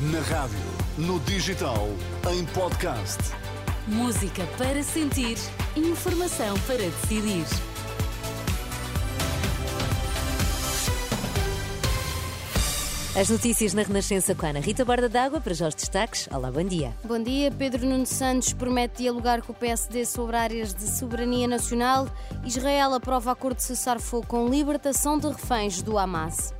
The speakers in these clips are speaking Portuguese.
Na rádio, no digital, em podcast. Música para sentir, informação para decidir. As notícias na Renascença com a Ana Rita Borda d'Água para já os destaques. Olá, bom dia. Bom dia. Pedro Nuno Santos promete dialogar com o PSD sobre áreas de soberania nacional. Israel aprova acordo de cessar-fogo com libertação de reféns do Hamas.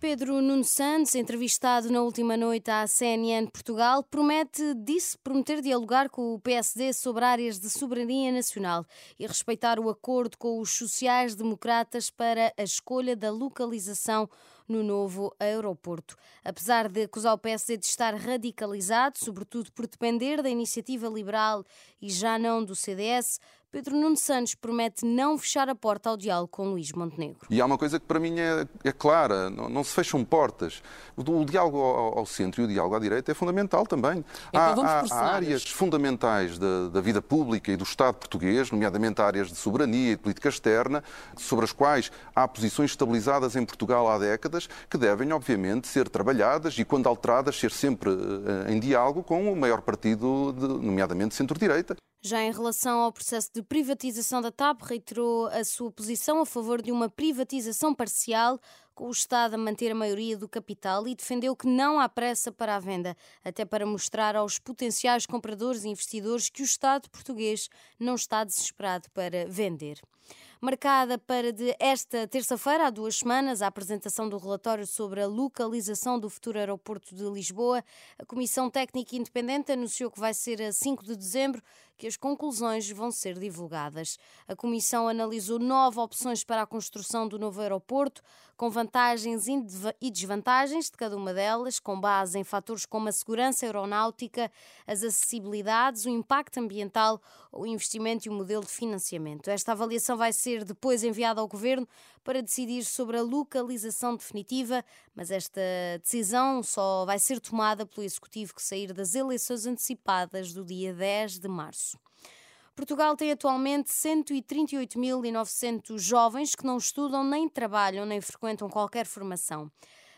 Pedro Nuno Santos, entrevistado na última noite à CNN Portugal, promete, disse prometer dialogar com o PSD sobre áreas de soberania nacional e respeitar o acordo com os sociais-democratas para a escolha da localização no novo aeroporto. Apesar de acusar o PSD de estar radicalizado, sobretudo por depender da iniciativa liberal e já não do CDS, Pedro Nuno Santos promete não fechar a porta ao diálogo com Luís Montenegro. E há uma coisa que para mim é, é clara: não, não, se fecham portas. O, o diálogo ao, ao, centro e o diálogo à direita é fundamental também. Então há, há, áreas fundamentais da, da, vida pública e do Estado português, nomeadamente áreas de soberania e de política externa, sobre as quais há posições estabilizadas em Portugal há décadas, que devem, obviamente, ser trabalhadas e, quando alteradas, ser sempre uh, em diálogo com o maior partido, de, nomeadamente centro-direita. Já em relação ao processo de privatização da TAP, reiterou a sua posição a favor de uma privatização parcial, com o Estado a manter a maioria do capital e defendeu que não há pressa para a venda, até para mostrar aos potenciais compradores e investidores que o Estado português não está desesperado para vender marcada para de esta terça-feira, há duas semanas, a apresentação do relatório sobre a localização do futuro aeroporto de Lisboa. A Comissão Técnica Independente anunciou que vai ser a 5 de dezembro que as conclusões vão ser divulgadas. A Comissão analisou nove opções para a construção do novo aeroporto, com vantagens e desvantagens de cada uma delas, com base em fatores como a segurança aeronáutica, as acessibilidades, o impacto ambiental, o investimento e o modelo de financiamento. Esta avaliação vai ser depois enviado ao Governo para decidir sobre a localização definitiva, mas esta decisão só vai ser tomada pelo Executivo que sair das eleições antecipadas do dia 10 de março. Portugal tem atualmente 138.900 jovens que não estudam, nem trabalham, nem frequentam qualquer formação.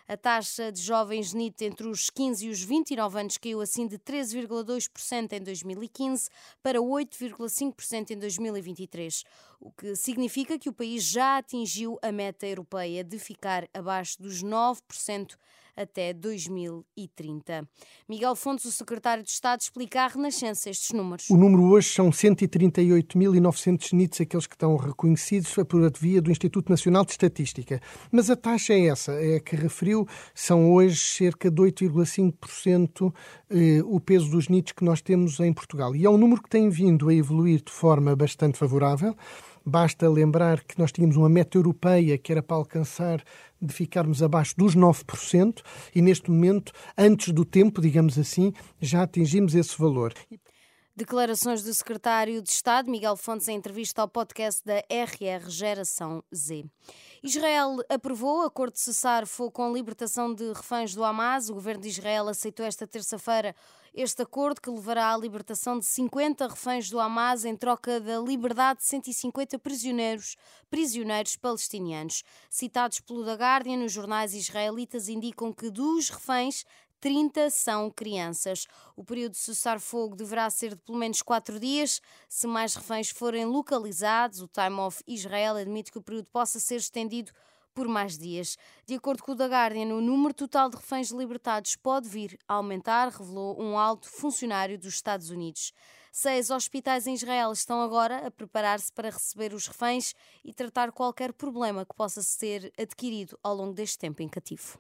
A taxa de jovens NIT entre os 15 e os 29 anos caiu assim de 13,2% em 2015 para 8,5% em 2023, o que significa que o país já atingiu a meta europeia de ficar abaixo dos 9% até 2030. Miguel Fontes, o secretário de Estado, explica à Renascença estes números. O número hoje são 138.900 NITs, aqueles que estão reconhecidos por via do Instituto Nacional de Estatística. Mas a taxa é essa, é a que referiu, são hoje cerca de 8,5% eh, o peso dos NITs que nós temos em Portugal. E é um número que tem vindo a evoluir de forma bastante favorável. Basta lembrar que nós tínhamos uma meta europeia que era para alcançar de ficarmos abaixo dos 9% e neste momento, antes do tempo, digamos assim, já atingimos esse valor. Declarações do secretário de Estado, Miguel Fontes, em entrevista ao podcast da RR Geração Z. Israel aprovou acordo de cessar fogo com a libertação de reféns do Hamas. O governo de Israel aceitou esta terça-feira este acordo que levará à libertação de 50 reféns do Hamas em troca da liberdade de 150 prisioneiros, prisioneiros palestinianos. Citados pelo The Guardian, os jornais israelitas indicam que dos reféns 30 são crianças. O período de cessar-fogo deverá ser de pelo menos quatro dias. Se mais reféns forem localizados, o Time of Israel admite que o período possa ser estendido por mais dias. De acordo com o The Guardian, o número total de reféns libertados pode vir a aumentar, revelou um alto funcionário dos Estados Unidos. Seis hospitais em Israel estão agora a preparar-se para receber os reféns e tratar qualquer problema que possa ser adquirido ao longo deste tempo em cativo.